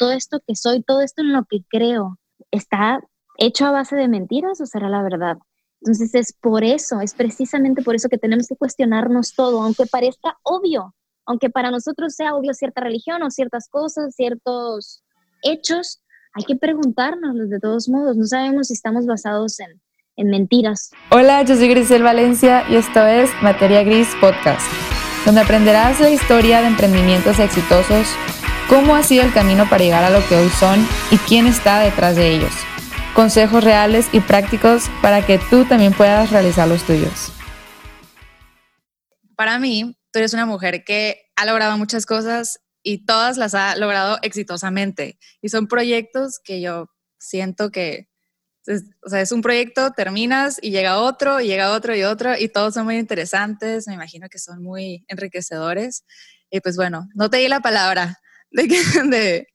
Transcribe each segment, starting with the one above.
todo esto que soy, todo esto en lo que creo, está hecho a base de mentiras o será la verdad? Entonces es por eso, es precisamente por eso que tenemos que cuestionarnos todo, aunque parezca obvio, aunque para nosotros sea obvio cierta religión o ciertas cosas, ciertos hechos, hay que preguntarnos de todos modos. No sabemos si estamos basados en, en mentiras. Hola, yo soy Grisel Valencia y esto es Materia Gris Podcast, donde aprenderás la historia de emprendimientos exitosos, cómo ha sido el camino para llegar a lo que hoy son y quién está detrás de ellos consejos reales y prácticos para que tú también puedas realizar los tuyos. Para mí, tú eres una mujer que ha logrado muchas cosas y todas las ha logrado exitosamente. Y son proyectos que yo siento que, es, o sea, es un proyecto, terminas y llega otro, y llega otro y otro, y todos son muy interesantes, me imagino que son muy enriquecedores. Y pues bueno, no te di la palabra de, de,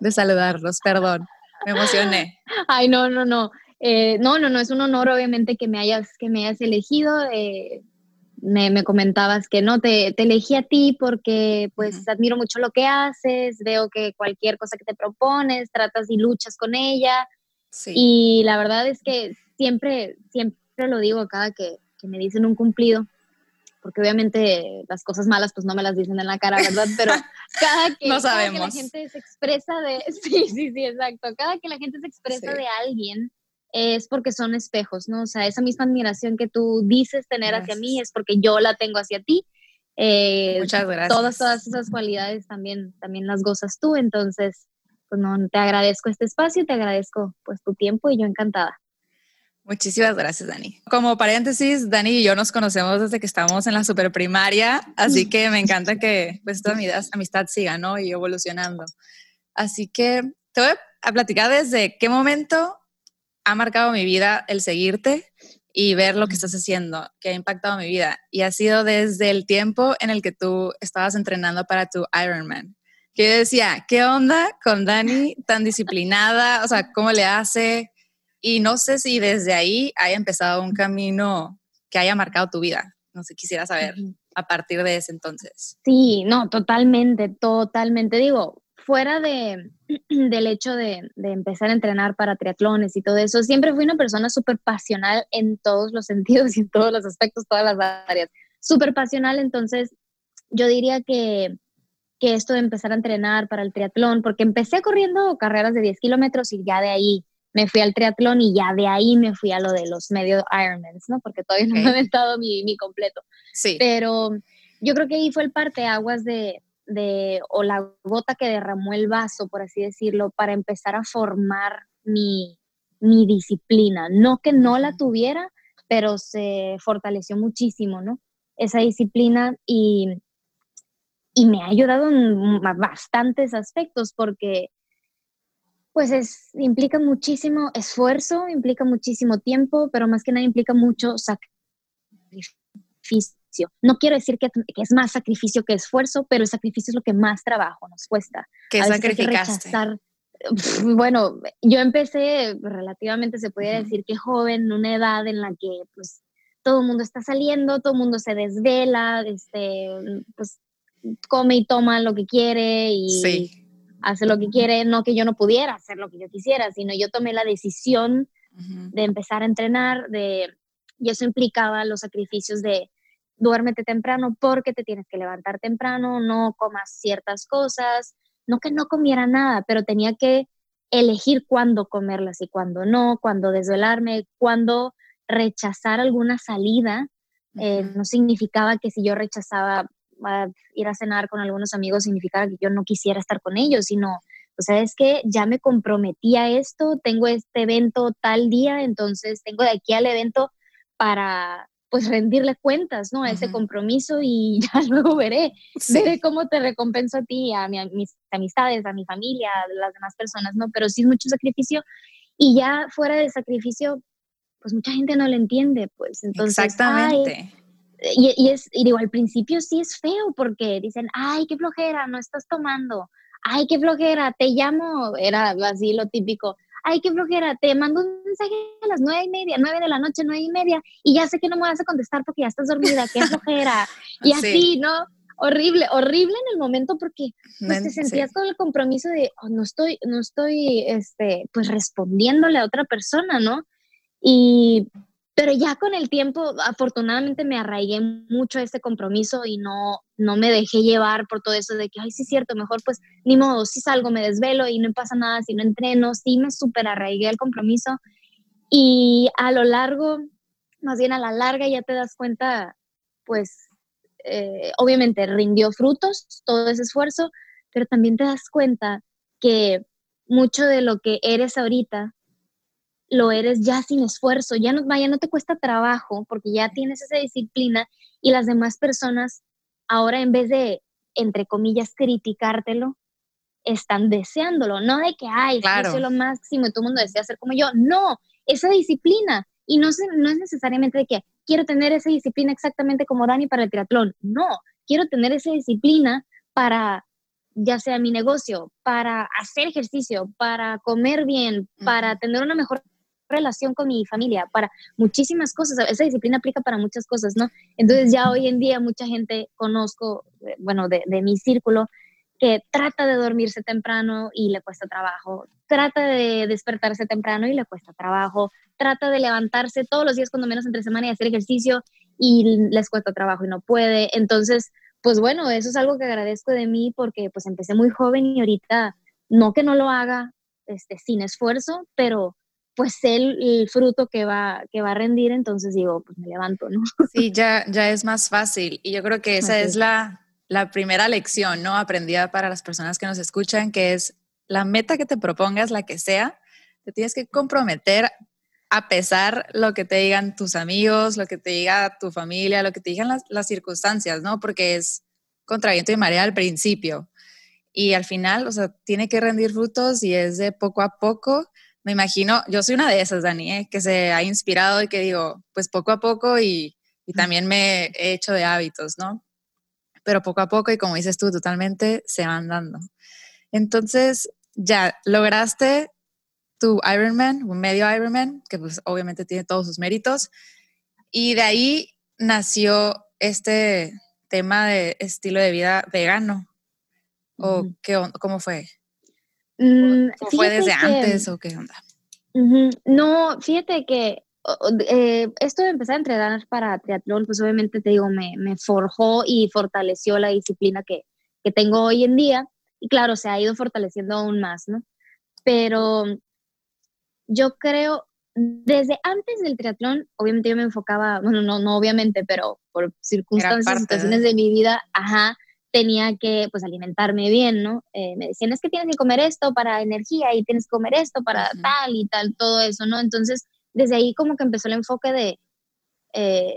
de saludarlos, perdón. Me emocioné. Ay, no, no, no. Eh, no, no, no, es un honor obviamente que me hayas, que me hayas elegido. Eh, me, me, comentabas que no, te, te, elegí a ti porque pues admiro mucho lo que haces, veo que cualquier cosa que te propones, tratas y luchas con ella. Sí. Y la verdad es que siempre, siempre lo digo cada que, que me dicen un cumplido, porque obviamente las cosas malas pues no me las dicen en la cara, ¿verdad? Pero cada que, no cada que la gente se expresa de, sí, sí, sí, exacto, cada que la gente se expresa de alguien es porque son espejos, ¿no? O sea, esa misma admiración que tú dices tener hacia mí es porque yo la tengo hacia ti. Eh, Muchas gracias. Todas, todas esas cualidades también, también las gozas tú, entonces, pues no, te agradezco este espacio, te agradezco pues tu tiempo y yo encantada. Muchísimas gracias, Dani. Como paréntesis, Dani y yo nos conocemos desde que estábamos en la superprimaria, así que me encanta que pues, esta amistad siga, ¿no? Y evolucionando. Así que te voy a platicar desde qué momento ha marcado mi vida el seguirte y ver lo que estás haciendo, que ha impactado mi vida. Y ha sido desde el tiempo en el que tú estabas entrenando para tu Ironman. Que yo decía, ¿qué onda con Dani tan disciplinada? O sea, ¿cómo le hace? Y no sé si desde ahí haya empezado un camino que haya marcado tu vida. No sé, quisiera saber a partir de ese entonces. Sí, no, totalmente, totalmente. Digo, fuera de, del hecho de, de, empezar a entrenar para triatlones y todo eso, siempre fui una persona súper pasional en todos los sentidos y en todos los aspectos, todas las áreas. Súper pasional, entonces yo diría que, que esto de empezar a entrenar para el triatlón, porque empecé corriendo carreras de 10 kilómetros y ya de ahí me fui al triatlón y ya de ahí me fui a lo de los medio Ironmans, ¿no? Porque todavía no me he aventado mi, mi, completo. Sí. Pero yo creo que ahí fue el parteaguas de, de, o la gota que derramó el vaso, por así decirlo, para empezar a formar mi, mi disciplina. No que no la tuviera, pero se fortaleció muchísimo, ¿no? Esa disciplina y, y me ha ayudado en bastantes aspectos porque pues es, implica muchísimo esfuerzo, implica muchísimo tiempo, pero más que nada implica mucho sacrificio. No quiero decir que, es más sacrificio que esfuerzo, pero el sacrificio es lo que más trabajo nos cuesta. ¿Qué sacrificaste? bueno, yo empecé relativamente, se podría decir que joven, en una edad en la que pues todo el mundo está saliendo, todo el mundo se desvela, este, pues come y toma lo que quiere y sí hace lo que quiere, no que yo no pudiera hacer lo que yo quisiera, sino yo tomé la decisión de empezar a entrenar, de, y eso implicaba los sacrificios de duérmete temprano porque te tienes que levantar temprano, no comas ciertas cosas, no que no comiera nada, pero tenía que elegir cuándo comerlas y cuándo no, cuándo desvelarme, cuándo rechazar alguna salida. Eh, no significaba que si yo rechazaba ir a cenar con algunos amigos significaba que yo no quisiera estar con ellos, sino, o sea, es que ya me comprometí a esto, tengo este evento tal día, entonces tengo de aquí al evento para pues rendirle cuentas, ¿no? A ese compromiso y ya luego veré, veré cómo te recompenso a ti, a, mis amistades, a mi familia, a las demás personas, ¿no? Pero sí es mucho sacrificio y ya fuera de sacrificio, pues mucha gente no lo entiende, pues entonces... Exactamente y, es, y digo, al principio sí es feo porque dicen, ay, qué flojera, no estás tomando, ay, qué flojera, te llamo, era así lo típico, ay, qué flojera, te mando un mensaje a las nueve y media, nueve de la noche, nueve y media, y ya sé que no me vas a contestar porque ya estás dormida, qué flojera, y así, ¿no? horrible, horrible en el momento porque pues, te sentías con el compromiso de oh, no estoy, no estoy, este, pues respondiéndole a otra persona, ¿no? Y, pero ya con el tiempo, afortunadamente me arraigué mucho a este compromiso y no, no me dejé llevar por todo eso de que, ay, sí es cierto, mejor pues ni modo, si salgo, me desvelo y no pasa nada si no entreno, sí me súper arraigué al compromiso y a lo largo, más bien a la larga ya te das cuenta, pues eh, obviamente rindió frutos todo ese esfuerzo, pero también te das cuenta que mucho de lo que eres ahorita lo eres ya sin esfuerzo, ya no, vaya, no te cuesta trabajo porque ya tienes esa disciplina y las demás personas ahora en vez de, entre comillas, criticártelo, están deseándolo, no de que, ay, claro. soy lo máximo y todo el mundo desea ser como yo, no, esa disciplina y no, no es necesariamente de que quiero tener esa disciplina exactamente como Dani para el triatlón. No, quiero tener esa disciplina para ya sea mi negocio, para hacer ejercicio, para comer bien, para tener una mejor relación con mi familia, para muchísimas cosas. Esa disciplina aplica para muchas cosas, ¿no? Entonces ya hoy en día mucha gente conozco, eh, bueno, de, mi círculo, que trata de dormirse temprano y le cuesta trabajo, trata de despertarse temprano y le cuesta trabajo, trata de levantarse todos los días cuando menos entre semana y hacer ejercicio y les cuesta trabajo y no puede. Entonces, pues bueno, eso es algo que agradezco de mí porque pues empecé muy joven y ahorita no que no lo haga este, sin esfuerzo, pero pues sé el, fruto que va, que va a rendir, entonces digo, pues me levanto, ¿no? Sí, ya, ya es más fácil y yo creo que esa es la, la primera lección, ¿no? Aprendida para las personas que nos escuchan, que es la meta que te propongas, la que sea, te tienes que comprometer a pesar lo que te digan tus amigos, lo que te diga tu familia, lo que te digan las, circunstancias, ¿no? Porque es contra viento y marea al principio. Y al final, o sea, tiene que rendir frutos y es de poco a poco. Me imagino, yo soy una de esas, Dani, ¿eh? que se ha inspirado y que digo, pues poco a poco y, y también me he hecho de hábitos, ¿no? Pero poco a poco y como dices tú, totalmente se van dando. Entonces, ya lograste tu Ironman, un medio Ironman, que pues obviamente tiene todos sus méritos. Y de ahí nació este tema de estilo de vida vegano. ¿O qué, cómo fue? Mm, fue desde antes o qué onda? No, fíjate que eh, esto de empezar a entrenar para triatlón, pues obviamente te digo, me, me forjó y fortaleció la disciplina que, que tengo hoy en día. Y claro, se ha ido fortaleciendo aún más, ¿no? Pero yo creo, desde antes del triatlón, obviamente yo me enfocaba, bueno, no, no obviamente, pero por circunstancias, situaciones de... mi vida, ajá, tenía que pues alimentarme bien, ¿no? Eh, me decían, es que tienes que comer esto para energía y tienes que comer esto para tal y tal, todo eso, ¿no? Entonces, desde ahí como que empezó el enfoque de eh,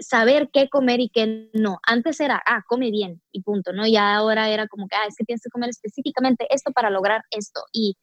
saber qué comer y qué no. Antes era, ah, come bien y punto, ¿no? Y ahora era como que, ah, es que tienes que comer específicamente esto para lograr esto. Y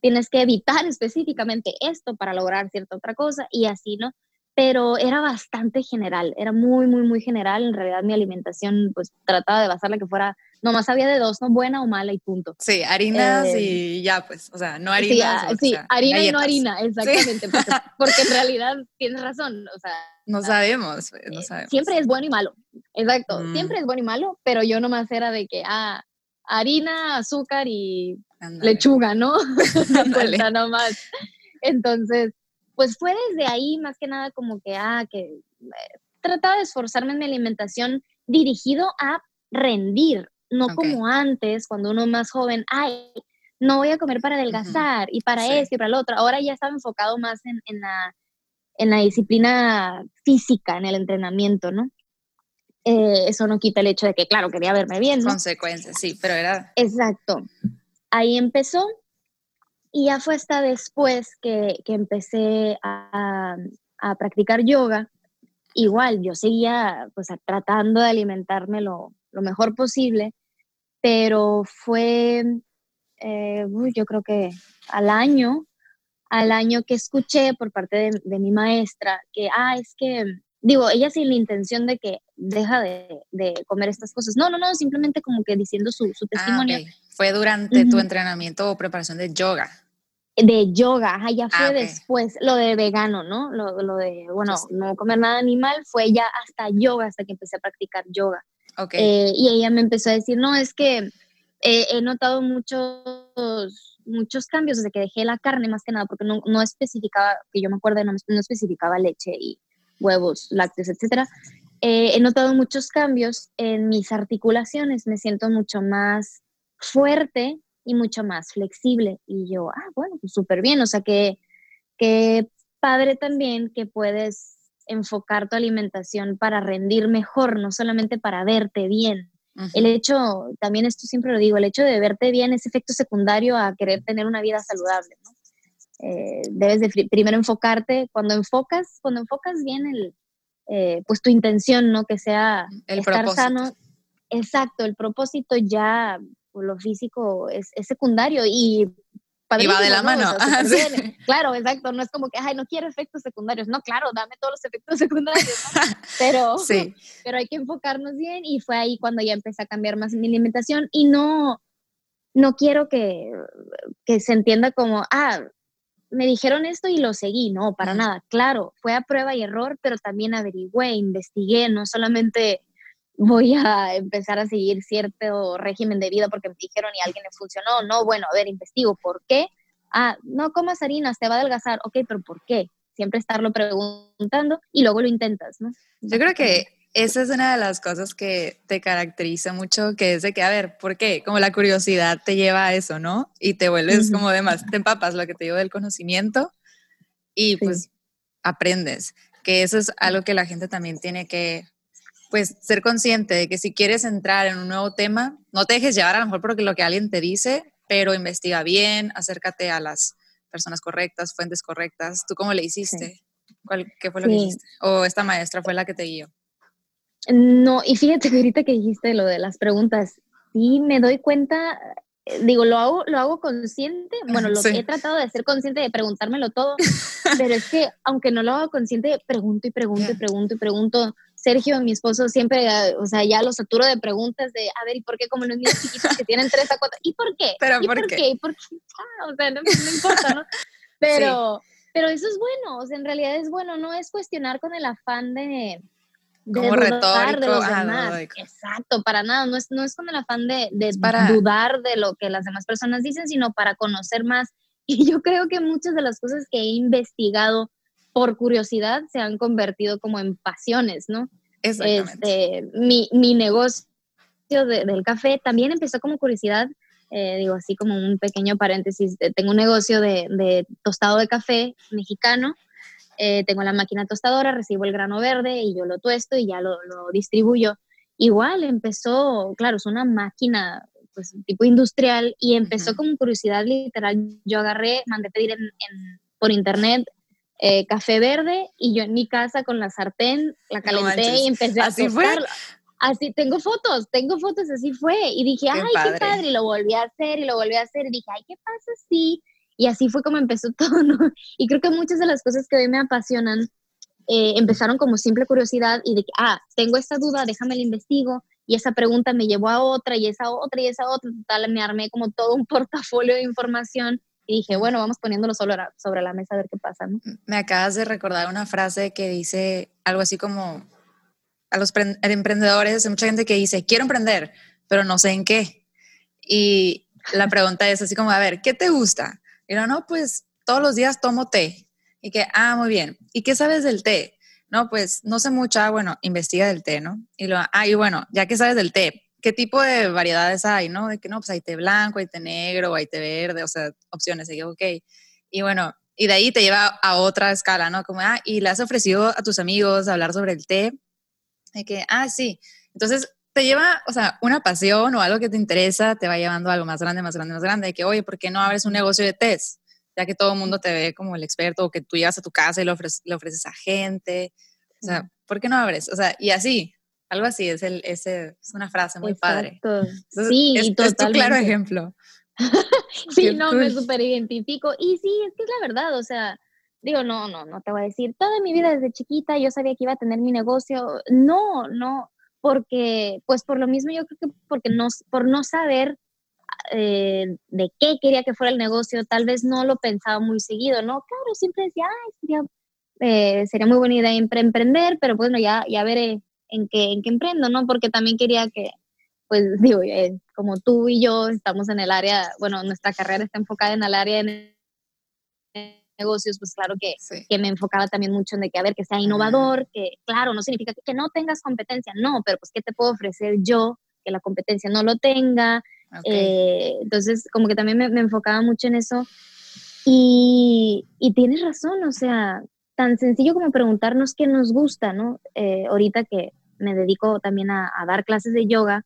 tienes que evitar específicamente esto para lograr cierta otra cosa y así, ¿no? Pero era bastante general, era muy, muy, muy general. En realidad mi alimentación, pues trataba de basarla que fuera, nomás había de dos, ¿no? Buena o mala y punto. Sí, harinas eh, y ya, pues, o sea, no harina. Sí, sí harina y no harina, exactamente, porque, en realidad tienes razón, o sea. No sabemos, pues, no eh, sabemos. Siempre es bueno y malo, exacto, mm. siempre es bueno y malo, pero yo nomás era de que, ah, harina, azúcar y lechuga, ¿no? Cuenta nomás. Entonces, pues fue desde ahí más que nada como que, ah, que eh, trataba de esforzarme en mi alimentación dirigido a rendir, no como antes, cuando uno más joven, ay, no voy a comer para adelgazar y para esto y para lo otro. Ahora ya estaba enfocado más en, en, la, en la disciplina física, en el entrenamiento, ¿no? Eh, eso no quita el hecho de que, claro, quería verme bien. ¿no? Consecuencias, sí, pero era... Exacto. Ahí empezó y ya fue hasta después que, que empecé a, a, practicar yoga. Igual, yo seguía pues tratando de alimentarme lo, lo mejor posible, pero fue, eh, yo creo que al año, al año que escuché por parte de, de mi maestra que, ah, es que digo, ella sin la intención de que deja de, comer estas cosas. No, no, no, simplemente como que diciendo su, su ah, testimonio. Fue durante tu entrenamiento o preparación de yoga. De yoga, ajá, ya fue ah, después, lo de vegano, ¿no? Lo, lo de, bueno, no comer nada animal, fue ya hasta yoga, hasta que empecé a practicar yoga. Eh, y ella me empezó a decir, no, es que he notado muchos, muchos cambios desde que dejé la carne, más que nada, porque no, no especificaba, que yo me acuerdo, no, no especificaba leche y huevos, lácteos, etcétera. Eh, he notado muchos cambios en mis articulaciones, me siento mucho más fuerte y mucho más flexible. Y yo, ah, bueno, pues súper bien, o sea que, que padre también que puedes enfocar tu alimentación para rendir mejor, no solamente para verte bien. El hecho, también esto siempre lo digo, el hecho de verte bien es efecto secundario a querer tener una vida saludable. ¿no? Eh, debes de primero enfocarte, cuando enfocas, cuando enfocas bien el, eh, pues tu intención, ¿no? Que sea el estar sano. Exacto, el propósito ya, lo físico es, es secundario y y va de la mano. Claro, exacto. No es como que, ay, no quiero efectos secundarios. No, claro, dame todos los efectos secundarios. Pero, sí. pero hay que enfocarnos bien y fue ahí cuando ya empecé a cambiar más mi alimentación y no, no quiero que, que se entienda como, ah, me dijeron esto y lo seguí. No, para nada. Claro, fue a prueba y error, pero también averigüé, investigué, no solamente voy a empezar a seguir cierto régimen de vida porque me dijeron y a alguien le funcionó. No, bueno, a ver, investigo por qué. Ah, no comas harinas, te va a adelgazar. Ok, pero ¿por qué? Siempre estarlo preguntando y luego lo intentas, ¿no? Yo creo que esa es una de las cosas que te caracteriza mucho, que es de que, a ver, ¿por qué? Como la curiosidad te lleva a eso, ¿no? Y te vuelves como demás, te empapas lo que te digo del conocimiento y pues aprendes, que eso es algo que la gente también tiene que pues ser consciente de que si quieres entrar en un nuevo tema, no te dejes llevar a lo mejor porque lo que alguien te dice, pero investiga bien, acércate a las personas correctas, fuentes correctas. ¿Tú cómo le hiciste? ¿Qué fue lo que hiciste? ¿O esta maestra fue la que te guió? No, y fíjate que ahorita que dijiste lo de las preguntas, sí me doy cuenta digo, lo hago, lo hago consciente, bueno, lo he tratado de ser consciente de preguntármelo todo, pero es que aunque no lo hago consciente, pregunto y pregunto y pregunto y pregunto. Sergio, mi esposo, siempre, ah, o sea, ya lo saturo de preguntas de, a ver, ¿y por qué? Como los niños chiquitos que tienen tres a cuatro, ¿y por qué? ¿Pero ¿Y por, qué? ¿Y por qué? Ah, o sea, no, importa, ¿no? Pero, pero eso es bueno, o sea, en realidad es bueno, no es cuestionar con el afán de, como retórico. Ah, Exacto, para nada. No es, no es con el afán de, de para... dudar de lo que las demás personas dicen, sino para conocer más. Y yo creo que muchas de las cosas que he investigado por curiosidad se han convertido como en pasiones, ¿no? Este, mi, mi negocio del café también empezó como curiosidad. Eh, digo así como un pequeño paréntesis, tengo un negocio de, de tostado de café mexicano eh, tengo la máquina tostadora, recibo el grano verde y yo lo tuesto y ya lo, distribuyo. Igual empezó, claro, es una máquina pues tipo industrial y empezó como curiosidad literal. Yo agarré, mandé pedir en, por internet eh, café verde y yo en mi casa con la sartén la calenté y empecé a ¿Así fue? Así, tengo fotos, tengo fotos, así fue. Y dije, ay, qué padre, y lo volví a hacer y lo volví a hacer. Y dije, ay, ¿qué pasa si y así fue como empezó todo, ¿no? Y creo que muchas de las cosas que hoy me apasionan eh, empezaron como simple curiosidad y de que, ah, tengo esta duda, déjame la investigo. Y esa pregunta me llevó a otra y esa otra y esa otra. Total, me armé como todo un portafolio de información y dije, bueno, vamos poniéndolo sobre la, sobre la mesa a ver qué pasa. ¿no? Me acabas de recordar una frase que dice algo así como a los emprendedores, hay mucha gente que dice, quiero emprender, pero no sé en qué. Y la pregunta es así como, a ver, ¿qué te gusta? Y no, no, pues todos los días tomo té. Y que, ah, muy bien. ¿Y qué sabes del té? No, pues no sé mucho, ah, bueno, investiga del té, ¿no? Y lo, ah, y bueno, ya que sabes del té, ¿qué tipo de variedades hay, no? De que no, pues hay té blanco, hay té negro, hay té verde, o sea, opciones. Y yo, ok. Y bueno, y de ahí te lleva a otra escala, ¿no? Como, ah, y le has ofrecido a tus amigos hablar sobre el té. De que, ah, sí. Entonces, te lleva, o sea, una pasión o algo que te interesa, te va llevando a algo más grande, más grande, más grande, de que, oye, ¿por qué no abres un negocio de test? Ya que todo el mundo te ve como el experto, o que tú llegas a tu casa y le ofreces, le ofreces a gente. O sea, ¿por qué no abres? O sea, y así, algo así, es, el, ese, es una frase muy padre. sí, es, es tu claro ejemplo. sí, no, me súper identifico. Y sí, es que es la verdad, o sea, digo, no, no, no te voy a decir, toda mi vida desde chiquita yo sabía que iba a tener mi negocio. No, no, porque, pues por lo mismo yo creo que porque no, por no saber eh, de qué quería que fuera el negocio, tal vez no lo pensaba muy seguido, ¿no? Claro, siempre decía, ay, sería, eh, sería muy buena idea emprender, pero bueno, ya, ya veré en qué, en qué emprendo, ¿no? Porque también quería que, pues digo, eh, como tú y yo estamos en el área, bueno, nuestra carrera está enfocada en el área de negocios, pues claro que, que me enfocaba también mucho en de que, a ver, que sea innovador, que claro, no significa que, no tengas competencia, no, pero pues, ¿qué te puedo ofrecer yo que la competencia no lo tenga? Eh, entonces, como que también me, me enfocaba mucho en eso. Y, y, tienes razón, o sea, tan sencillo como preguntarnos qué nos gusta, ¿no? Eh, ahorita que me dedico también a, dar clases de yoga,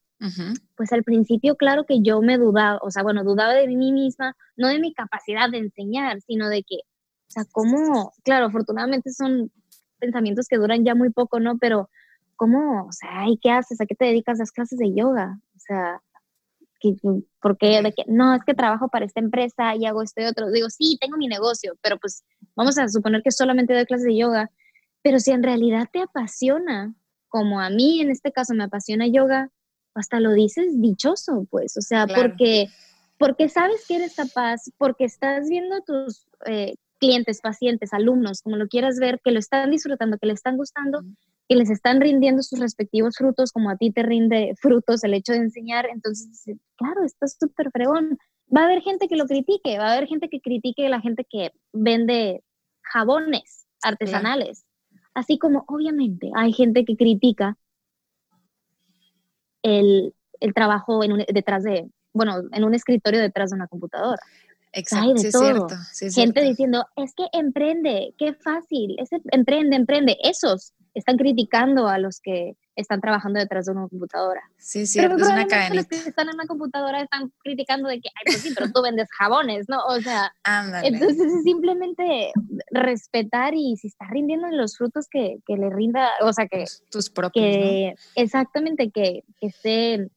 pues al principio, claro que yo me dudaba, o sea, bueno, dudaba de mí misma, no de mi capacidad de enseñar, sino de que, o sea, cómo, claro, afortunadamente son pensamientos que duran ya muy poco, ¿no? Pero, ¿cómo, o sea, ¿y qué haces? ¿A qué te dedicas las clases de yoga? O sea, porque de que no, es que trabajo para esta empresa y hago esto y otro. Digo, sí, tengo mi negocio, pero pues vamos a suponer que solamente doy clases de yoga. Pero si en realidad te apasiona, como a mí en este caso me apasiona yoga, hasta lo dices dichoso, pues, o sea, porque, porque sabes que eres capaz, porque estás viendo tus eh, clientes, pacientes, alumnos, como lo quieras ver, que lo están disfrutando, que le están gustando, que les están rindiendo sus respectivos frutos, como a ti te rinde frutos el hecho de enseñar, entonces, claro, estás súper fregón. Va a haber gente que lo critique, va a haber gente que critique a la gente que vende jabones artesanales, así como obviamente hay gente que critica el, el trabajo en detrás de, bueno, en un escritorio detrás de una computadora. Exacto, de todo. gente diciendo, es que emprende, qué fácil, ese, emprende, emprende. Esos están criticando a los que están trabajando detrás de una computadora. Sí, sí, es una cadena. Los que están en una computadora están criticando de que, ay, pues sí, pero tú vendes jabones, ¿no? O sea, entonces es simplemente respetar y si está rindiendo los frutos que, que le rinda, o sea, que... Tus, propios, que, Exactamente, que, que esté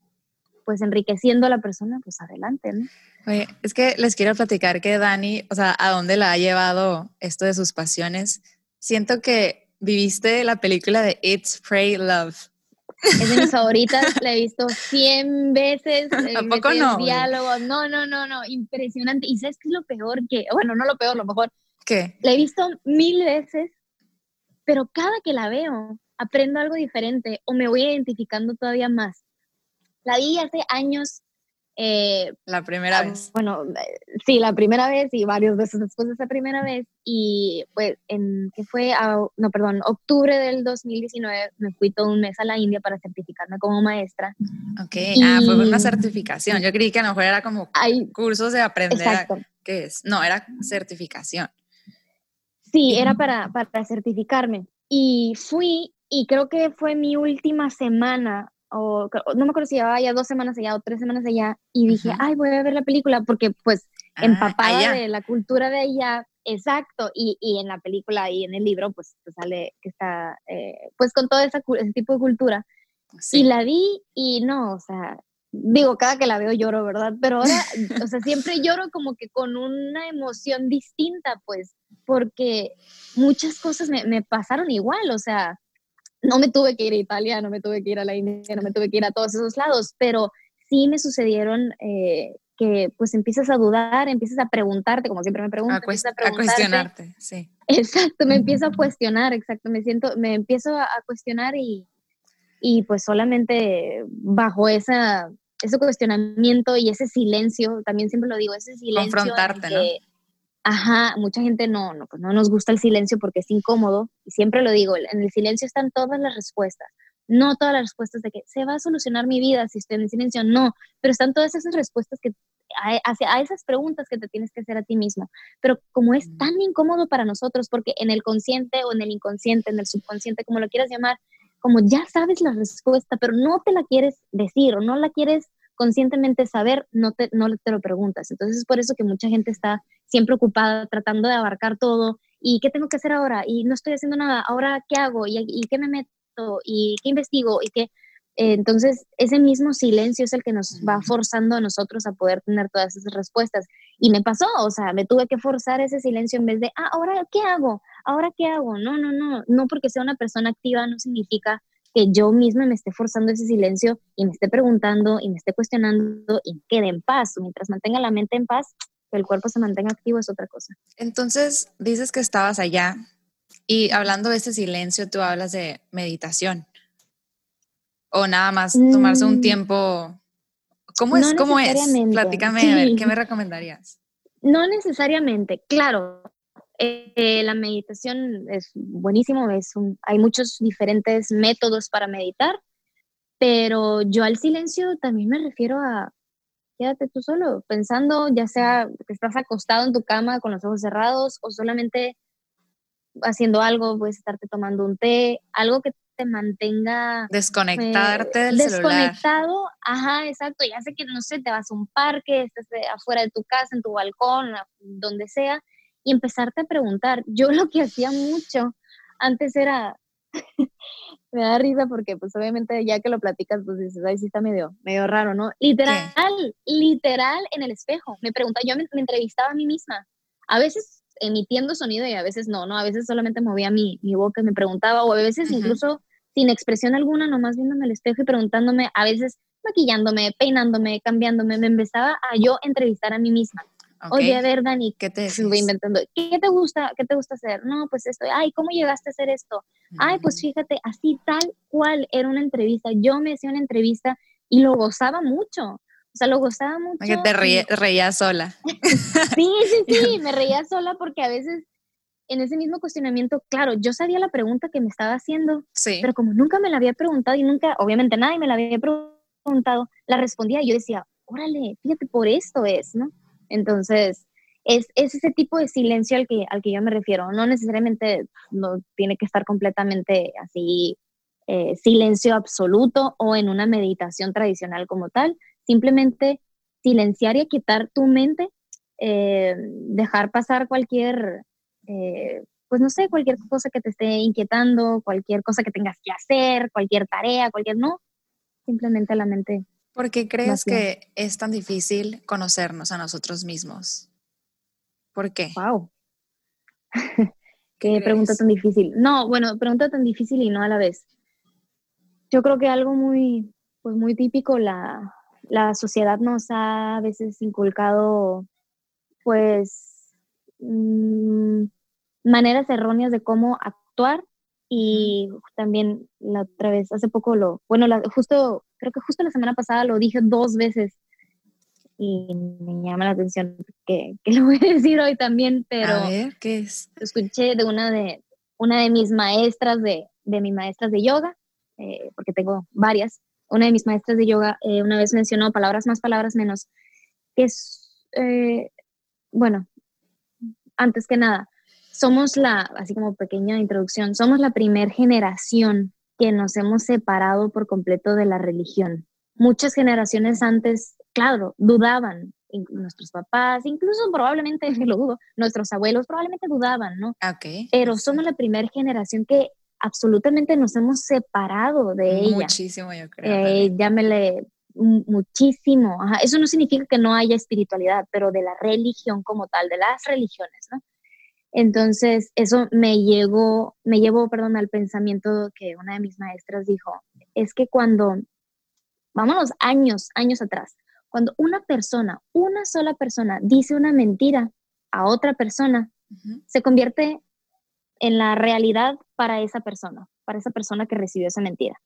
pues enriqueciendo a la persona, pues adelante, ¿no? Oye, es que les quiero platicar que Dani, o sea, a dónde la ha llevado esto de sus pasiones. Siento que viviste la película de It's Pray Love. Es de mis favoritas, la he visto 100 veces. Tampoco no? Diálogo. No, no, no, no, impresionante. ¿Y sabes qué es lo peor? Que, bueno, no lo peor, lo mejor. ¿Qué? La he visto mil veces, pero cada que la veo aprendo algo diferente o me voy identificando todavía más. La vi hace años eh, la primera ah, vez. Bueno, sí, la primera vez y varios veces después de esa primera vez. Y pues, en que fue, no, perdón, octubre del 2019, me fui todo un mes a la India para certificarme como maestra. Ok, ah, fue una certificación. Yo creí que a lo mejor era como hay, cursos de aprender. Exacto. ¿Qué es? No, era certificación. Sí, era para, para certificarme. Y fui, y creo que fue mi última semana o no me acuerdo si llevaba ya dos semanas allá o tres semanas allá, y dije, ay, voy a ver la película, porque pues ah, empapada de la cultura de ella, exacto, y, y, en la película y en el libro, pues sale que está, eh, pues con todo esa, ese tipo de cultura. Y la vi y no, o sea, digo, cada que la veo lloro, ¿verdad? Pero ahora, o sea, siempre lloro como que con una emoción distinta, pues, porque muchas cosas me, me pasaron igual, o sea, no me tuve que ir a Italia, no me tuve que ir a la India, no me tuve que ir a todos esos lados, pero sí me sucedieron eh, que pues empiezas a dudar, empiezas a preguntarte, como siempre me pregunto, a, cuestionarte, sí. Exacto, me empiezo a cuestionar, exacto, me siento, me empiezo a, cuestionar y, y pues solamente bajo esa, ese cuestionamiento y ese silencio, también siempre lo digo, ese silencio. Confrontarte, ¿no? Ajá, mucha gente no, no, pues no nos gusta el silencio porque es incómodo. Y siempre lo digo, en el silencio están todas las respuestas. No todas las respuestas de que se va a solucionar mi vida si estoy en el silencio, no, pero están todas esas respuestas que hacia a esas preguntas que te tienes que hacer a ti mismo. Pero como es tan incómodo para nosotros, porque en el consciente o en el inconsciente, en el subconsciente, como lo quieras llamar, como ya sabes la respuesta, pero no te la quieres decir o no la quieres conscientemente saber, no te, no te lo preguntas. Entonces es por eso que mucha gente está siempre ocupada tratando de abarcar todo. ¿Y qué tengo que hacer ahora? Y no estoy haciendo nada. ¿Ahora qué hago? ¿Y, qué me meto? ¿Y qué investigo? ¿Y qué? Eh, entonces, ese mismo silencio es el que nos va forzando a nosotros a poder tener todas esas respuestas. Y me pasó, o sea, me tuve que forzar ese silencio en vez de, ah, ahora qué hago, ahora qué hago. No, no, no, no porque sea una persona activa no significa que yo misma me esté forzando ese silencio y me esté preguntando y me esté cuestionando y quede en paz. Mientras mantenga la mente en paz, que el cuerpo se mantenga activo es otra cosa. Entonces, dices que estabas allá y hablando de ese silencio, tú hablas de meditación. O nada más tomarse un mm. tiempo. ¿Cómo es? ¿Cómo es? Platícame, a ver, ¿qué me recomendarías? No necesariamente, claro. Eh, la meditación es buenísimo, es hay muchos diferentes métodos para meditar, pero yo al silencio también me refiero a quédate tú solo, pensando, ya sea que estás acostado en tu cama con los ojos cerrados o solamente haciendo algo, puedes estarte tomando un té, algo que te mantenga desconectarte del desconectado, ajá, exacto, ya sé que no sé, te vas a un parque, estás afuera de tu casa, en tu balcón, donde sea, y empezarte a preguntar. Yo lo que hacía mucho antes era me da risa porque pues obviamente ya que lo platicas pues dices, ay, sí está medio, medio raro, ¿no? Literal, literal en el espejo. Me pregunta, yo me, entrevistaba a mí misma. A veces emitiendo sonido y a veces no, ¿no? A veces solamente movía mi, mi boca y me preguntaba o a veces incluso sin expresión alguna, nomás viéndome el espejo y preguntándome, a veces maquillándome, peinándome, cambiándome, me empezaba a yo entrevistar a mí misma. Oye, a ver, Dani, ¿qué te voy inventando? ¿Qué te gusta, qué te gusta hacer? No, pues esto. Ay, ¿cómo llegaste a hacer esto? Ay, pues fíjate, así tal cual era una entrevista. Yo me hacía una entrevista y lo gozaba mucho. O sea, lo gozaba mucho. Que te reías sola. sí, sí, sí, me reía sola porque a veces en ese mismo cuestionamiento, claro, yo sabía la pregunta que me estaba haciendo, sí. pero como nunca me la había preguntado y nunca, obviamente nadie me la había preguntado, la respondía y yo decía, órale, fíjate, por esto es, ¿no? Entonces, es, ese tipo de silencio al que, al que yo me refiero. No necesariamente no tiene que estar completamente así, eh, silencio absoluto o en una meditación tradicional como tal. Simplemente silenciar y quitar tu mente, eh, dejar pasar cualquier, eh, pues no sé, cualquier cosa que te esté inquietando, cualquier cosa que tengas que hacer, cualquier tarea, cualquier no. Simplemente la mente ¿Por qué crees que es tan difícil conocernos a nosotros mismos? ¿Por qué? Wow. qué pregunta tan difícil. No, bueno, pregunta tan difícil y no a la vez. Yo creo que algo muy, pues muy típico, la, la sociedad nos ha a veces inculcado, pues, mm, maneras erróneas de cómo actuar y también la otra vez, hace poco lo, bueno, justo, creo que justo la semana pasada lo dije dos veces y me llama la atención que, que lo voy a decir hoy también, pero... A ver, ¿qué es? Escuché de una de, una de mis maestras de, de mis maestras de yoga, eh, porque tengo varias, una de mis maestras de yoga eh, una vez mencionó palabras más, palabras menos, que es, eh, bueno, antes que nada, somos la, así como pequeña introducción, somos la primer generación que nos hemos separado por completo de la religión. Muchas generaciones antes, claro, dudaban, nuestros papás, incluso probablemente, lo dudo, nuestros abuelos probablemente dudaban, ¿no? Okay. Pero somos la primera generación que absolutamente nos hemos separado de ella. Muchísimo, yo creo. Eh, llámele muchísimo. Eso no significa que no haya espiritualidad, pero de la religión como tal, de las religiones, ¿no? Entonces, eso me llegó, me llevó, perdón, al pensamiento que una de mis maestras dijo, es que cuando, vámonos años, años atrás, cuando una persona, una sola persona dice una mentira a otra persona, se convierte en la realidad para esa persona, para esa persona que recibió esa mentira.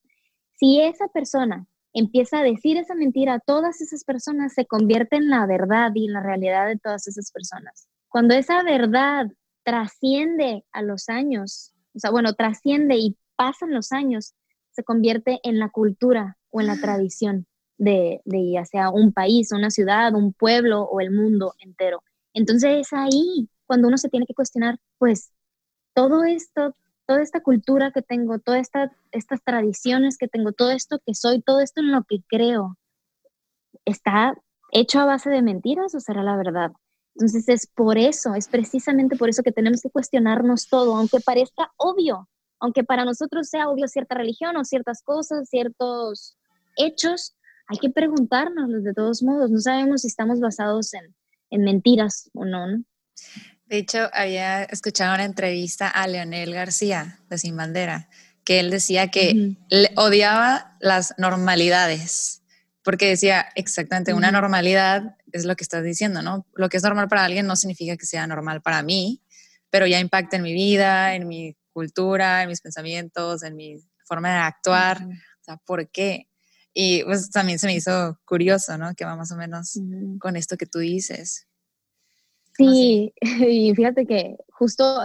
Si esa persona empieza a decir esa mentira a todas esas personas, se convierte en la verdad y en la realidad de todas esas personas. Cuando esa verdad trasciende a los años, o sea, bueno, trasciende y pasan los años, se convierte en la cultura o en la tradición de, de ya sea un país, una ciudad, un pueblo o el mundo entero. Entonces es ahí cuando uno se tiene que cuestionar, pues, todo esto, toda esta cultura que tengo, todas esta, estas tradiciones que tengo, todo esto que soy, todo esto en lo que creo, ¿está hecho a base de mentiras o será la verdad? Entonces es por eso, es precisamente por eso que tenemos que cuestionarnos todo, aunque parezca obvio, aunque para nosotros sea obvio cierta religión o ciertas cosas, ciertos hechos, hay que preguntarnos de todos modos. No sabemos si estamos basados en, mentiras o no, De hecho, había escuchado una entrevista a Leonel García de Sin Bandera, que él decía que odiaba las normalidades, porque decía exactamente una normalidad es lo que estás diciendo, ¿no? Lo que es normal para alguien no significa que sea normal para mí, pero ya impacta en mi vida, en mi cultura, en mis pensamientos, en mi forma de actuar. sea, ¿por qué? Y pues también se me hizo curioso, ¿no? Que va más o menos con esto que tú dices. Sí, y fíjate que justo,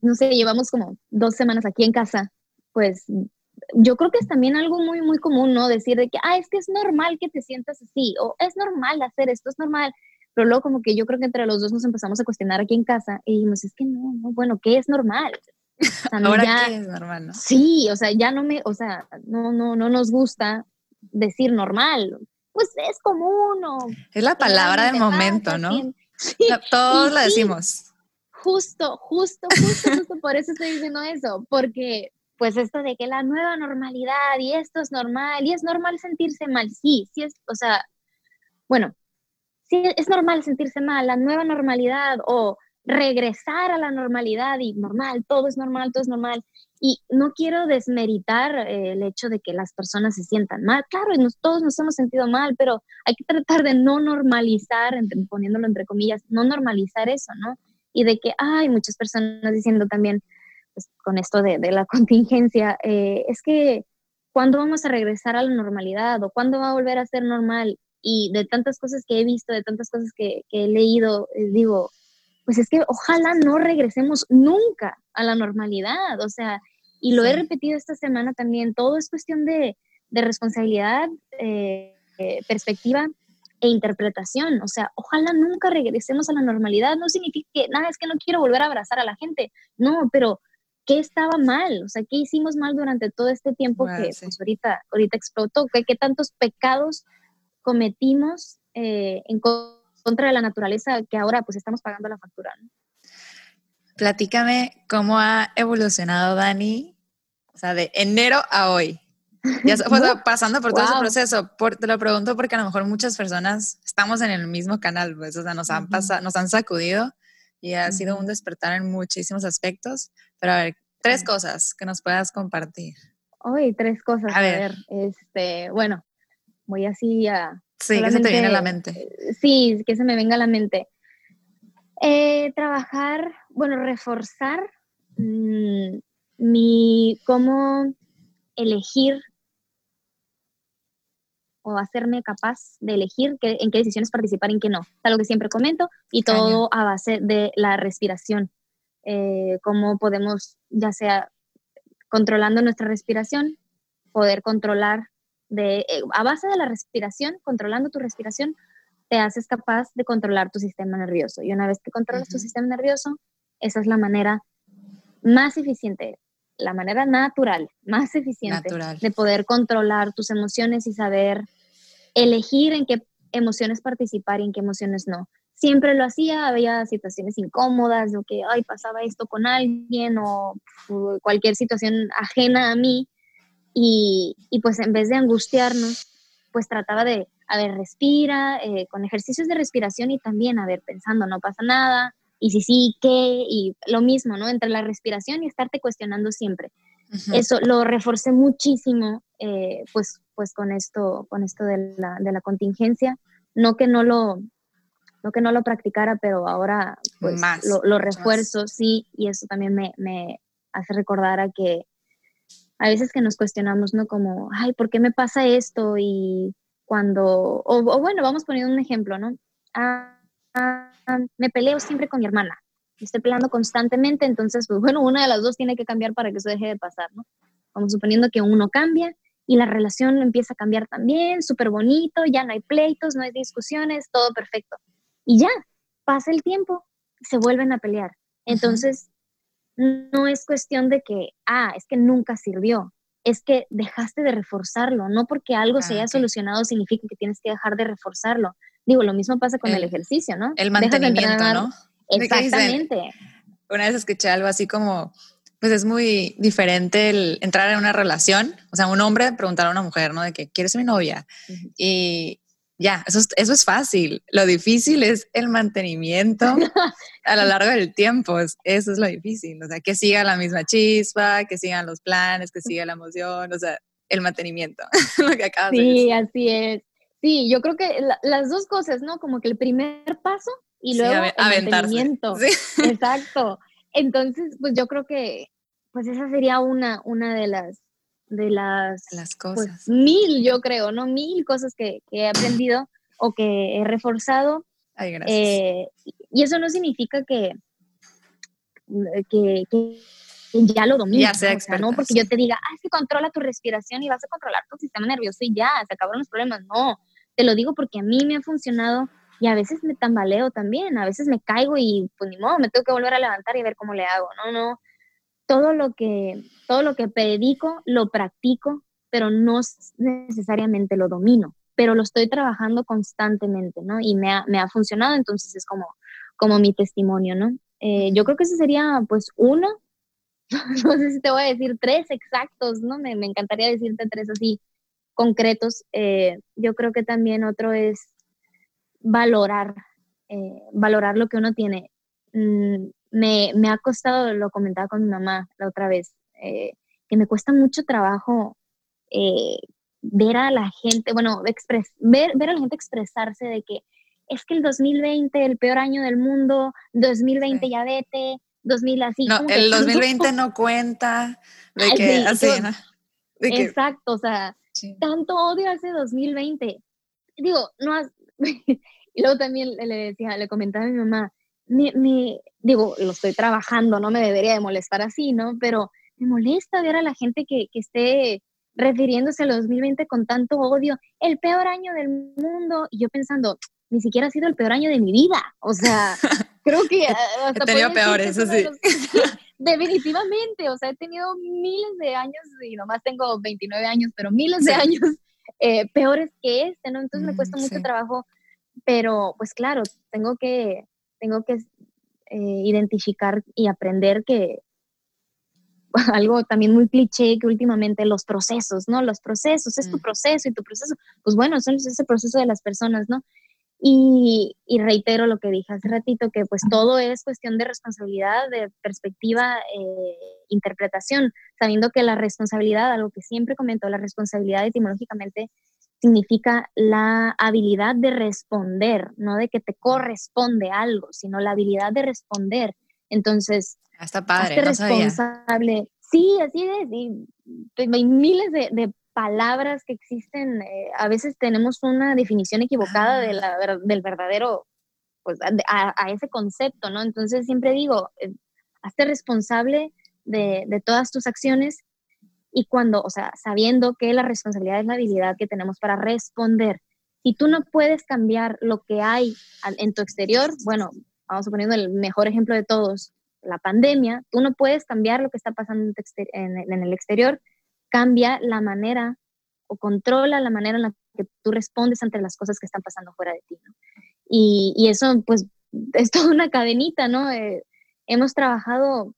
no sé, llevamos como dos semanas aquí en casa, pues yo creo que es también algo muy, muy común, ¿no? Decir de que, ah, es que es normal que te sientas así, o es normal hacer esto, es normal. Pero luego como que yo creo que entre los dos nos empezamos a cuestionar aquí en casa y dijimos, es que no, no bueno, ¿qué es normal? Ahora qué es normal, ¿no? Sí, o sea, ya no me, o sea, no, no, no nos gusta decir normal. Pues es común o... Es la palabra de momento, ¿no? Todos la decimos. Justo, justo, justo, justo por eso estoy diciendo eso, porque pues esto de que la nueva normalidad y esto es normal y es normal sentirse mal, sí, sí es, o sea, bueno, sí es normal sentirse mal, la nueva normalidad o regresar a la normalidad y normal, todo es normal, todo es normal. Y no quiero desmeritar eh, el hecho de que las personas se sientan mal. Claro, todos nos hemos sentido mal, pero hay que tratar de no normalizar, poniéndolo entre comillas, no normalizar eso, ¿no? Y de que hay muchas personas diciendo también, pues, con esto de, la contingencia, eh, es que ¿cuándo vamos a regresar a la normalidad o cuándo va a volver a ser normal? Y de tantas cosas que he visto, de tantas cosas que, que he leído, eh, digo, pues es que ojalá no regresemos nunca a la normalidad, o sea, y lo he repetido esta semana también, todo es cuestión de, de responsabilidad, eh, eh, perspectiva e interpretación, o sea, ojalá nunca regresemos a la normalidad, no significa que, nada, es que no quiero volver a abrazar a la gente, no, pero ¿qué estaba mal? O sea, ¿qué hicimos mal durante todo este tiempo que pues ahorita, ahorita explotó? ¿Qué, ¿Qué, tantos pecados cometimos eh, en contra de la naturaleza que ahora pues estamos pagando la factura. Platícame cómo ha evolucionado Dani, o sea, de enero a hoy. Ya pasando por todo ese proceso. te lo pregunto porque a lo mejor muchas personas estamos en el mismo canal, pues, o sea, nos han pasado, nos han sacudido y ha sido un despertar en muchísimos aspectos. Pero a ver, tres cosas que nos puedas compartir. Hoy, tres cosas. A, ver. este, bueno, voy así a Sí, que se te viene a la mente. Sí, que se me venga a la mente. Eh, trabajar, bueno, reforzar mm, mi cómo elegir o hacerme capaz de elegir en qué decisiones participar y en qué no. Es algo que siempre comento y todo a base de la respiración. Eh, cómo podemos, ya sea controlando nuestra respiración, poder controlar eh, a base de la respiración, controlando tu respiración, te haces capaz de controlar tu sistema nervioso. Y una vez que controlas tu sistema nervioso, esa es la manera más eficiente, la manera natural, más eficiente de poder controlar tus emociones y saber elegir en qué emociones participar y en qué emociones no. Siempre lo hacía, había situaciones incómodas, o que, ay, pasaba esto con alguien o cualquier situación ajena a mí, y, pues en vez de angustiarnos, pues trataba de, a ver, respira, eh, con ejercicios de respiración y también, a ver, pensando, no pasa nada, y si sí, ¿qué? Y lo mismo, ¿no? Entre la respiración y estarte cuestionando siempre. Eso lo reforcé muchísimo, eh, pues, pues con esto, con esto de la, de la, contingencia. No que no lo, no que no lo practicara, pero ahora pues, lo, lo, refuerzo, sí, y eso también me, me hace recordar a que a veces que nos cuestionamos, ¿no? Como, ay, ¿por qué me pasa esto? Y cuando, o, bueno, vamos poniendo un ejemplo, ¿no? Ah, ah, me peleo siempre con mi hermana, estoy peleando constantemente, entonces, pues bueno, una de las dos tiene que cambiar para que eso deje de pasar, ¿no? Vamos suponiendo que uno cambia y la relación empieza a cambiar también, súper bonito, ya no hay pleitos, no hay discusiones, todo perfecto. Y ya, pasa el tiempo, se vuelven a pelear. Entonces, no es cuestión de que, ah, es que nunca sirvió, es que dejaste de reforzarlo, no porque algo se ah, haya solucionado significa que tienes que dejar de reforzarlo. Digo, lo mismo pasa con el, ejercicio, ¿no? El mantenimiento, ¿no? Exactamente. Una vez escuché algo así como, pues es muy diferente el entrar en una relación, o sea, un hombre preguntar a una mujer, ¿no? De que, ¿quieres mi novia? Y ya, eso es, eso es fácil. Lo difícil es el mantenimiento a lo largo del tiempo. Eso es lo difícil. O sea, que siga la misma chispa, que sigan los planes, que siga la emoción, o sea, el mantenimiento. lo que sí, así es. Sí, yo creo que las dos cosas, ¿no? Como que el primer paso y luego el mantenimiento. Exacto. Entonces, pues yo creo que, pues esa sería una, una de las de las, las pues, cosas. mil, yo creo, ¿no? Mil cosas que, que he aprendido o que he reforzado. Ay, gracias. Eh, y eso no significa que, que, que ya lo domino. Ya sea ¿no? O sea, no experta, porque sí. yo te diga, ah, sí, controla tu respiración y vas a controlar tu sistema nervioso y ya, se acabaron los problemas. No, te lo digo porque a mí me ha funcionado y a veces me tambaleo también, a veces me caigo y pues ni modo, me tengo que volver a levantar y ver cómo le hago. No, no, todo lo que, todo lo que predico lo practico, pero no necesariamente lo domino, pero lo estoy trabajando constantemente, ¿no? Y me ha, me ha funcionado, entonces es como, como mi testimonio, ¿no? Eh, yo creo que ese sería pues uno, no sé si te voy a decir tres exactos, ¿no? Me, me encantaría decirte tres así concretos. Eh, yo creo que también otro es valorar, eh, valorar lo que uno tiene. Mm, me, me ha costado, lo comentaba con mi mamá la otra vez, eh, que me cuesta mucho trabajo eh, ver a la gente, bueno, expres, ver, ver a la gente expresarse de que es que el 2020, el peor año del mundo, 2020 Sí. ya vete, 2000 así. No, el tanto- 2020 no cuenta. De que sí, así, yo- ¿no? De que, Exacto, o sea, sí. tanto odio hace 2020. Digo, no has... y luego también le- le decía, le comentaba a mi mamá, me, me- digo, lo estoy trabajando, no me debería de molestar así, ¿no? Pero me molesta ver a la gente que, que esté refiriéndose al 2020 con tanto odio, el peor año del mundo, y yo pensando, ni siquiera ha sido el peor año de mi vida, o sea, creo que hasta tenido podría decir peores, que es uno de sí. los- definitivamente, o sea, he tenido miles de años, y nomás tengo 29 años, pero miles de Sí. años eh, peores que este, ¿no? Entonces me Mm, cuesta mucho sí. trabajo, pero pues claro, tengo que, tengo que eh, identificar y aprender que algo también muy cliché que últimamente los procesos, ¿no? Los procesos, es tu Mm. proceso y tu proceso, pues bueno, eso es ese proceso de las personas, ¿no? Y, y reitero lo que dije hace ratito, que pues todo es cuestión de responsabilidad, de perspectiva, eh, interpretación, sabiendo que la responsabilidad, algo que siempre comento, la responsabilidad etimológicamente significa la habilidad de responder, no de que te corresponde algo, sino la habilidad de responder. Entonces, Ah, Está padre, hazte no sabía. responsable. Sí, así es. Y hay miles de, de palabras que existen. eh, a veces tenemos una definición equivocada de Ah. la del verdadero, pues a, a- a ese concepto, ¿no? Entonces siempre digo, eh, hazte responsable de, de todas tus acciones y cuando, o sea, sabiendo que la responsabilidad es la habilidad que tenemos para responder. Si tú no puedes cambiar lo que hay en tu exterior, bueno, vamos suponiendo el mejor ejemplo de todos, la pandemia, tú no puedes cambiar lo que está pasando en el exterior, cambia la manera o controla la manera en la que tú respondes ante las cosas que están pasando fuera de ti. ¿no? Y, y eso, pues, es toda una cadenita, ¿no? Eh, hemos trabajado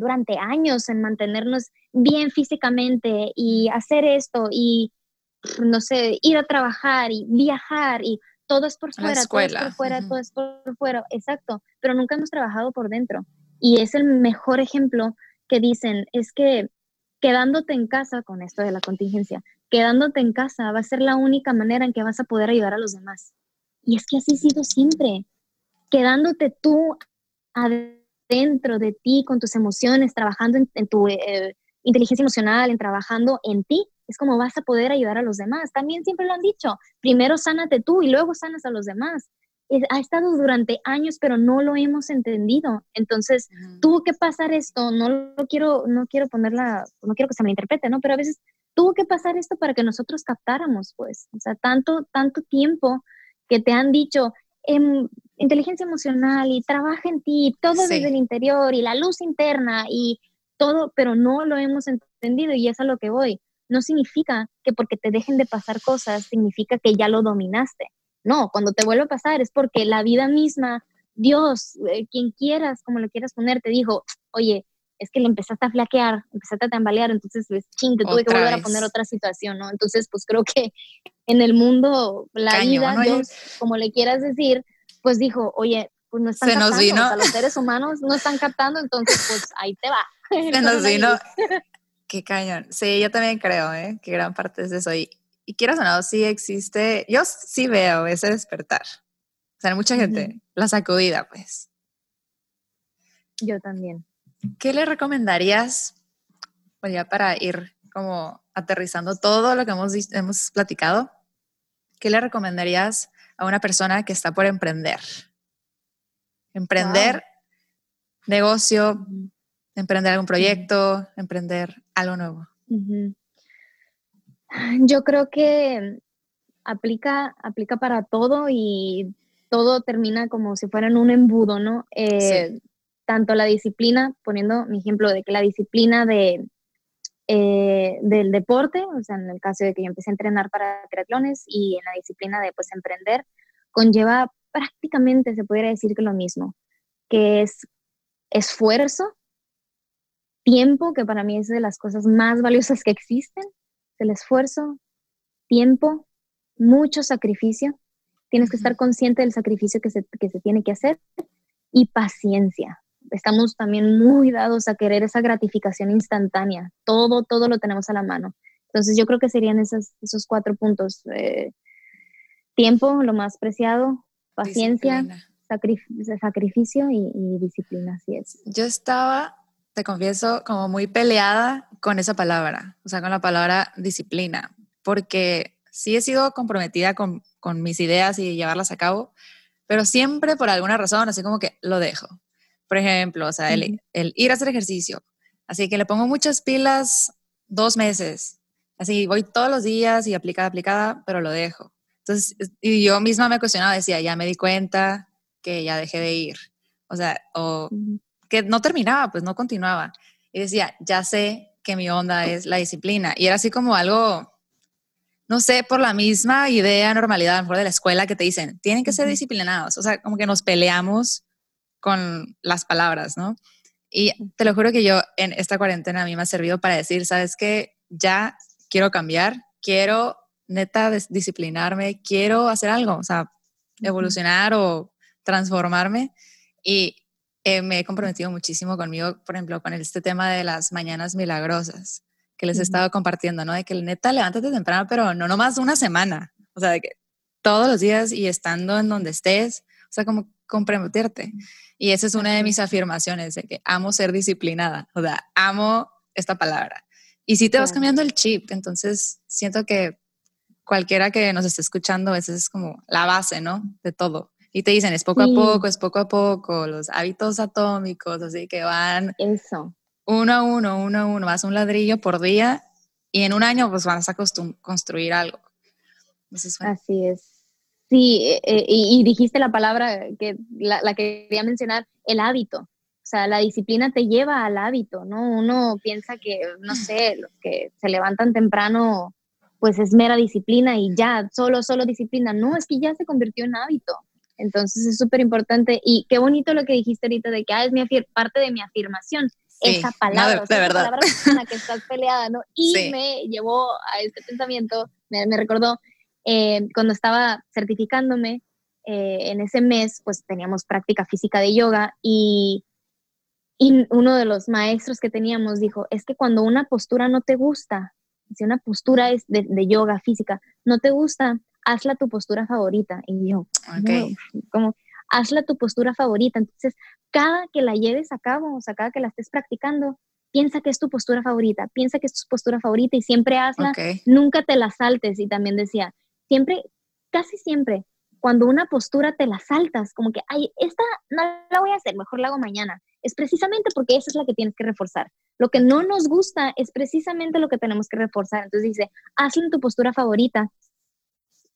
durante años en mantenernos bien físicamente y hacer esto y, no sé, ir a trabajar y viajar y todo es por fuera, todo es por fuera, todo es por fuera, exacto, pero nunca hemos trabajado por dentro. Y es el mejor ejemplo que dicen, es que quedándote en casa con esto de la contingencia, quedándote en casa va a ser la única manera en que vas a poder ayudar a los demás. Y es que así ha sido siempre, quedándote tú adentro de ti, con tus emociones, trabajando en, en tu eh, inteligencia emocional, en trabajando en ti, es como vas a poder ayudar a los demás. También siempre lo han dicho, primero sánate tú y luego sanas a los demás. Ha estado durante años, pero no lo hemos entendido. Entonces, tuvo que pasar esto, no lo quiero, no quiero ponerla, no quiero que se me interprete, ¿no? Pero a veces tuvo que pasar esto para que nosotros captáramos, pues, o sea, tanto, tanto tiempo que te han dicho, em, inteligencia emocional y trabaja en ti, todo Sí. desde el interior y la luz interna y todo, pero no lo hemos entendido y es a lo que voy. No significa que porque te dejen de pasar cosas, significa que ya lo dominaste. No, cuando te vuelve a pasar es porque la vida misma, Dios, eh, quien quieras, como lo quieras poner, te dijo, oye, es que le empezaste a flaquear, empezaste a tambalear, entonces, pues, ching, te tuve que volver a vez. poner otra situación, ¿no? Entonces, pues creo que en el mundo, la Cañón, vida, oye. Dios, como le quieras decir, pues dijo, oye, pues no están Se nos captando, vino- o sea, los seres humanos no están captando, entonces, pues ahí te va. Se nos vino. Qué cañón. Sí, yo también creo, ¿eh? Que gran parte es de eso. Y, y quieras o no, sí existe. Yo sí veo ese despertar. O sea, mucha gente, Ujú. la sacudida, pues. Yo también. ¿Qué le recomendarías, pues ya para ir como aterrizando todo lo que hemos, hemos platicado, ¿qué le recomendarías a una persona que está por emprender? Emprender negocio, emprender algún proyecto, emprender algo nuevo. Yo creo que aplica, aplica para todo y todo termina como si fuera en un embudo, ¿no? Eh, tanto la disciplina, poniendo mi ejemplo de que la disciplina de, eh, del deporte, o sea, en el caso de que yo empecé a entrenar para triatlones y en la disciplina de pues emprender, conlleva prácticamente, se pudiera decir que lo mismo, que es esfuerzo, tiempo, que para mí es de las cosas más valiosas que existen, el esfuerzo, tiempo, mucho sacrificio. Tienes que estar consciente del sacrificio que se, que se tiene que hacer y paciencia. Estamos también muy dados a querer esa gratificación instantánea. Todo, todo lo tenemos a la mano. Entonces yo creo que serían esos, esos cuatro puntos. Eh, tiempo, lo más preciado, paciencia, sacrificio y, y, disciplina, así es. Yo estaba te confieso, como muy peleada con esa palabra, o sea, con la palabra disciplina, porque sí he sido comprometida con, con mis ideas y llevarlas a cabo, pero siempre por alguna razón, así como que lo dejo. Por ejemplo, o sea, el, el, ir a hacer ejercicio. Así que le pongo muchas pilas dos meses. Así voy todos los días y aplicada, aplicada, pero lo dejo. Entonces, y yo misma me cuestionaba, decía, ya me di cuenta que ya dejé de ir. O sea, o que no terminaba, pues no continuaba. Y decía, ya sé que mi onda es la disciplina. Y era así como algo, no sé, por la misma idea, normalidad, a lo mejor de la escuela que te dicen, tienen que ser disciplinados. O sea, como que nos peleamos con las palabras, ¿no? Y te lo juro que yo en esta cuarentena a mí me ha servido para decir, ¿sabes qué? Ya quiero cambiar, quiero neta disciplinarme, quiero hacer algo, o sea, evolucionar o transformarme. Y eh, me he comprometido muchísimo conmigo, por ejemplo, con este tema de las mañanas milagrosas que les he estado compartiendo, ¿no? De que neta, levántate temprano, pero no nomás una semana, o sea, de que todos los días y estando en donde estés, o sea, como comprometerte. Y esa es una de mis afirmaciones, de que amo ser disciplinada, o sea, amo esta palabra. Y si te vas cambiando el chip, entonces siento que cualquiera que nos esté escuchando, esa es como la base, ¿no? De todo. Y te dicen, es poco a poco, es poco a poco, los hábitos atómicos, así que van Eso. uno a uno, uno a uno, vas un ladrillo por día y en un año pues vas a construir algo. Así es. Sí, eh, eh, y, dijiste la palabra que la, la que quería mencionar, el hábito. O sea, la disciplina te lleva al hábito, ¿no? Uno piensa que, no sé, los que se levantan temprano, pues es mera disciplina y ya, solo, solo disciplina. No, es que ya se convirtió en hábito. Entonces es súper importante y qué bonito lo que dijiste ahorita de que ah, es mi parte de mi afirmación. esa palabra, de, verdad. palabra con la que estás peleada, ¿no? Y me llevó a este pensamiento, me, recordó eh, cuando estaba certificándome eh, en ese mes, pues teníamos práctica física de yoga y, y uno de los maestros que teníamos dijo, es que cuando una postura no te gusta, si una postura es de, de yoga física, no te gusta, hazla tu postura favorita. Y yo, como, hazla tu postura favorita. Entonces, cada que la lleves a cabo, o sea, cada que la estés practicando, piensa que es tu postura favorita, piensa que es tu postura favorita y siempre hazla, nunca te la saltes. Y también decía, siempre, casi siempre, cuando una postura te la saltas, como que, ay, esta no la voy a hacer, mejor la hago mañana. Es precisamente porque esa es la que tienes que reforzar. Lo que no nos gusta es precisamente lo que tenemos que reforzar. Entonces dice, hazla en tu postura favorita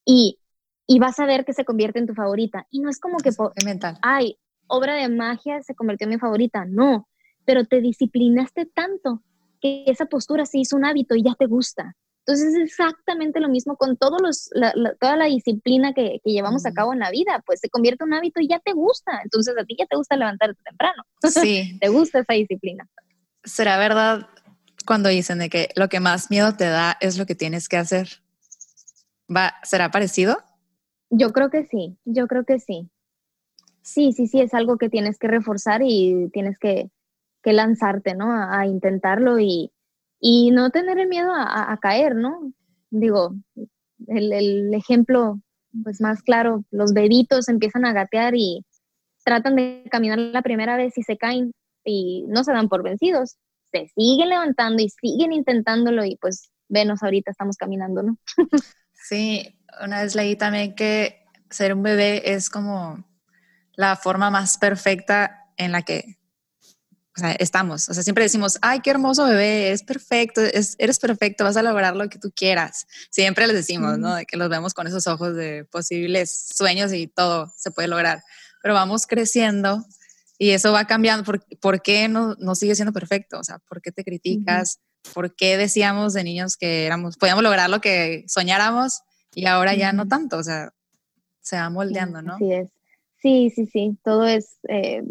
y, y vas a ver que se convierte en tu favorita. Y no es como que, mental. ay, obra de magia se convirtió en mi favorita. No, pero te disciplinaste tanto que esa postura se hizo un hábito y ya te gusta. Entonces es exactamente lo mismo con todos los, toda la disciplina que, que llevamos a cabo en la vida, pues se convierte en un hábito y ya te gusta. Entonces a ti ya te gusta levantarte temprano. Sí. te gusta esa disciplina. ¿Será verdad cuando dicen de que lo que más miedo te da es lo que tienes que hacer? ¿Va, ¿Será parecido? Yo creo que sí, yo creo que sí. Sí, sí, sí, es algo que tienes que reforzar y tienes que, que lanzarte, ¿no? A, intentarlo y, y, no tener el miedo a, caer, ¿no? Digo, el, el, ejemplo pues más claro, los bebitos empiezan a gatear y tratan de caminar la primera vez y se caen y no se dan por vencidos, se siguen levantando y siguen intentándolo y pues venos ahorita estamos caminando, ¿no? sí, una vez leí también que ser un bebé es como la forma más perfecta en la que o sea, estamos. O sea, siempre decimos, ay, qué hermoso bebé, eres perfecto, eres perfecto, vas a lograr lo que tú quieras. Siempre les decimos, ¿no? De que los vemos con esos ojos de posibles sueños y todo se puede lograr. Pero vamos creciendo y eso va cambiando. ¿Por, qué no, no, sigue siendo perfecto? O sea, ¿por qué te criticas? ¿Por qué decíamos de niños que éramos, podíamos lograr lo que soñáramos y ahora ya no tanto? O sea, se va moldeando, ¿no? Sí, es. Sí, sí, sí. Todo es, eh,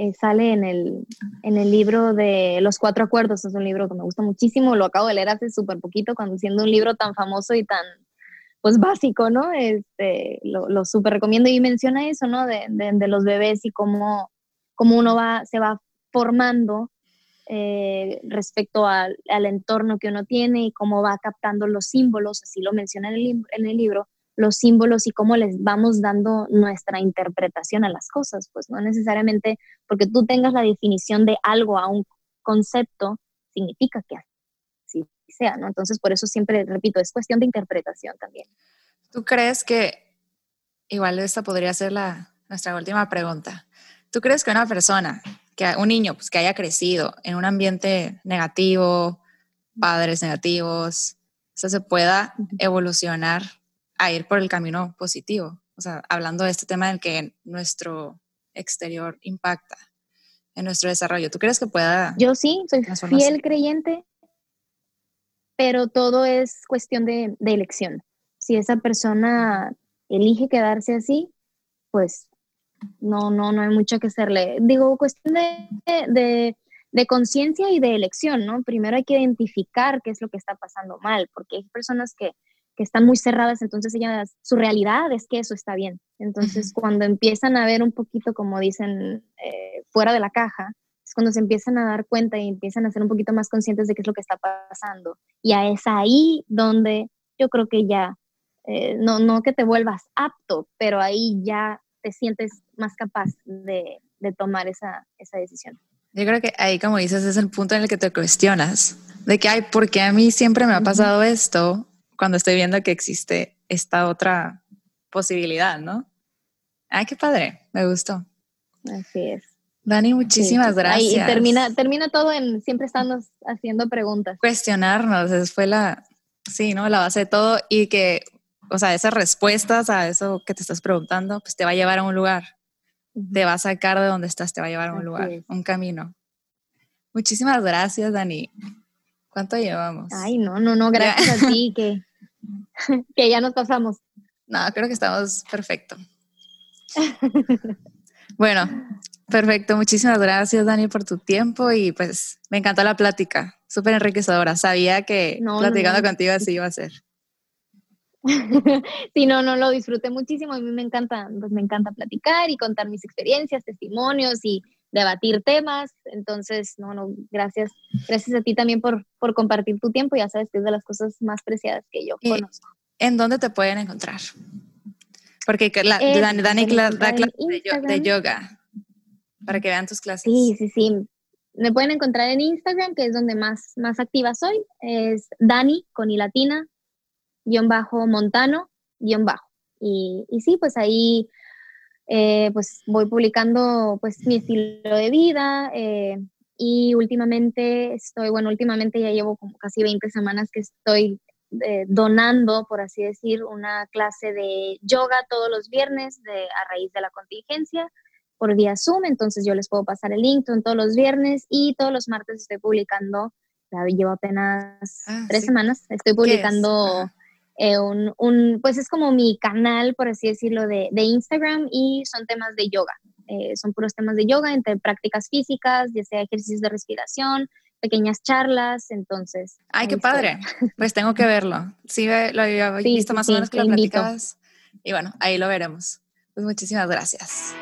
eh, sale en el, en el libro de Los Cuatro Acuerdos. Es un libro que me gusta muchísimo. Lo acabo de leer hace súper poquito, cuando siendo un libro tan famoso y tan, pues básico, ¿no? Este, lo, lo súper recomiendo y menciona eso, ¿no? De, de, los bebés y cómo, cómo uno va, se va formando eh, respecto al, al, entorno que uno tiene y cómo va captando los símbolos, así lo menciona en el, en el libro, los símbolos y cómo les vamos dando nuestra interpretación a las cosas, pues no necesariamente porque tú tengas la definición de algo a un concepto, significa que así sea, ¿no? Entonces, por eso siempre repito, es cuestión de interpretación también. ¿Tú crees que, igual esta podría ser la, nuestra última pregunta, ¿tú crees que una persona, que un niño pues, que haya crecido en un ambiente negativo, padres negativos, eso se pueda evolucionar a ir por el camino positivo. O sea, hablando de este tema en que nuestro exterior impacta en nuestro desarrollo. ¿Tú crees que pueda? Yo sí, soy fiel creyente, pero todo es cuestión de, elección. Si esa persona elige quedarse así, pues no, no, no hay mucho que hacerle. Digo, cuestión de, de conciencia y de elección, ¿no? Primero hay que identificar qué es lo que está pasando mal, porque hay personas que que están muy cerradas, entonces ellas, su realidad es que eso está bien. Entonces, cuando empiezan a ver un poquito, como dicen, eh, fuera de la caja, es cuando se empiezan a dar cuenta y empiezan a ser un poquito más conscientes de qué es lo que está pasando. Y es ahí donde yo creo que ya, eh, no, no que te vuelvas apto, pero ahí ya te sientes más capaz de, de tomar esa, esa decisión. Yo creo que ahí, como dices, es el punto en el que te cuestionas de que, ay, ¿por qué a mí siempre me ha pasado esto? Cuando estoy viendo que existe esta otra posibilidad, ¿no? Ay, qué padre, me gustó. Así es. Dani, muchísimas gracias. y termina, termina todo en siempre estando haciendo preguntas. Cuestionarnos, fue la, sí, ¿no? La base de todo y que, o sea, esas respuestas a eso que te estás preguntando, pues te va a llevar a un lugar. Te va a sacar de donde estás, te va a llevar a un lugar, un camino. Muchísimas gracias, Dani. ¿Cuánto llevamos? Ay, no, no, no, gracias a ti, que que ya nos pasamos. No, creo que estamos perfecto. bueno, perfecto. Muchísimas gracias, Dani, por tu tiempo y pues me encantó la plática. Súper enriquecedora. Sabía que platicando contigo así iba a ser. sí, no, no, lo disfruté muchísimo. A mí me encanta, pues me encanta platicar y contar mis experiencias, testimonios y debatir temas. Entonces, no, no, gracias. Gracias a ti también por, por compartir tu tiempo. Ya sabes que es de las cosas más preciadas que yo conozco. ¿En dónde te pueden encontrar? Porque la, Dani, da clases de, yoga para que vean tus clases. Sí, sí, sí. Me pueden encontrar en Instagram, que es donde más, más activa soy. Es Dani con i latina, guion bajo montano, guion bajo. Y, y sí, pues ahí eh, pues voy publicando pues mi estilo de vida eh, y últimamente estoy, bueno, últimamente ya llevo como casi 20 semanas que estoy eh, donando, por así decir, una clase de yoga todos los viernes de, a raíz de la contingencia por vía Zoom, entonces yo les puedo pasar el link todos los viernes y todos los martes estoy publicando, ya llevo apenas ah, tres semanas, estoy publicando eh, un, pues es como mi canal, por así decirlo, de, Instagram y son temas de yoga. Eh, son puros temas de yoga, entre prácticas físicas, ya sea ejercicios de respiración, pequeñas charlas, entonces. Ay, qué padre. Pues tengo que verlo. Sí, lo había visto más o menos que lo platicabas. Y bueno, ahí lo veremos. Pues muchísimas gracias.